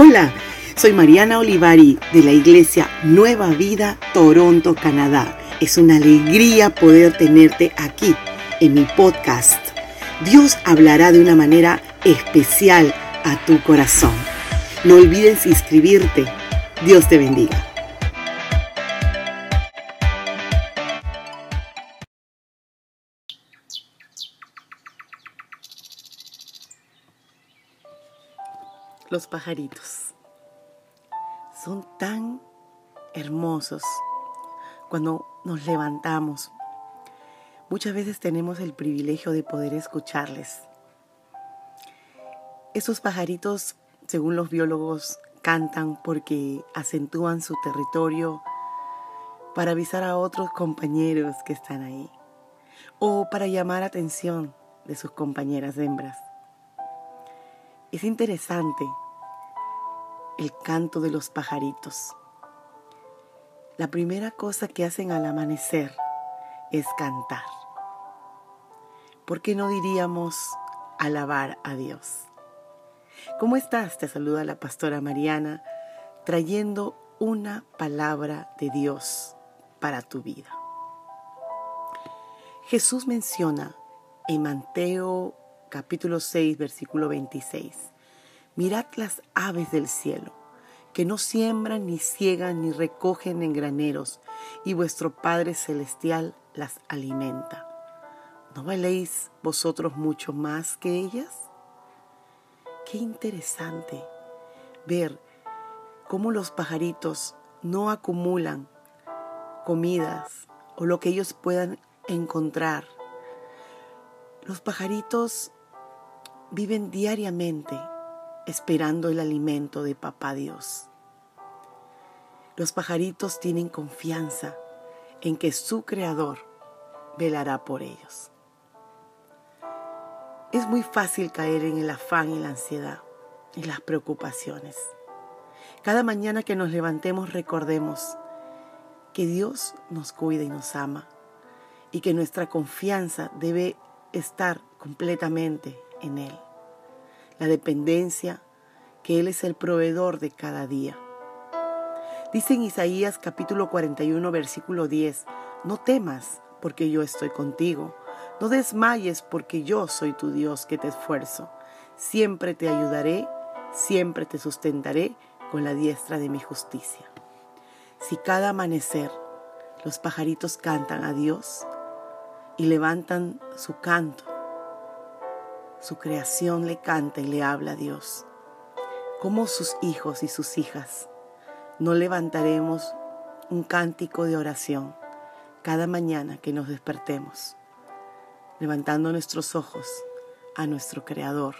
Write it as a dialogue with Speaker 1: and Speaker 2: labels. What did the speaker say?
Speaker 1: Hola, soy Mariana Olivari de la Iglesia Nueva Vida, Toronto, Canadá. Es una alegría poder tenerte aquí en mi podcast. Dios hablará de una manera especial a tu corazón. No olvides inscribirte. Dios te bendiga. Los pajaritos son tan hermosos cuando nos levantamos. Muchas veces tenemos el privilegio de poder escucharles. Esos pajaritos, según los biólogos, cantan porque acentúan su territorio para avisar a otros compañeros que están ahí o para llamar atención de sus compañeras hembras. Es interesante el canto de los pajaritos. La primera cosa que hacen al amanecer es cantar. ¿Por qué no diríamos alabar a Dios? ¿Cómo estás? Te saluda la pastora Mariana trayendo una palabra de Dios para tu vida. Jesús menciona en Mateo capítulo 6, versículo 26. Mirad las aves del cielo, que no siembran, ni ciegan, ni recogen en graneros, y vuestro Padre Celestial las alimenta. ¿No valéis vosotros mucho más que ellas? Qué interesante ver cómo los pajaritos no acumulan comidas o lo que ellos puedan encontrar. Los pajaritos viven diariamente esperando el alimento de Papá Dios. Los pajaritos tienen confianza en que su Creador velará por ellos. Es muy fácil caer en el afán y la ansiedad y las preocupaciones. Cada mañana que nos levantemos recordemos que Dios nos cuida y nos ama y que nuestra confianza debe estar completamente en Él. La dependencia, que Él es el proveedor de cada día. Dice en Isaías capítulo 41 versículo 10, no temas porque yo estoy contigo, no desmayes porque yo soy tu Dios que te esfuerzo, siempre te ayudaré, siempre te sustentaré con la diestra de mi justicia. Si cada amanecer los pajaritos cantan a Dios y levantan su canto, su creación le canta y le habla a Dios. Como sus hijos y sus hijas, no levantaremos un cántico de oración cada mañana que nos despertemos, levantando nuestros ojos a nuestro Creador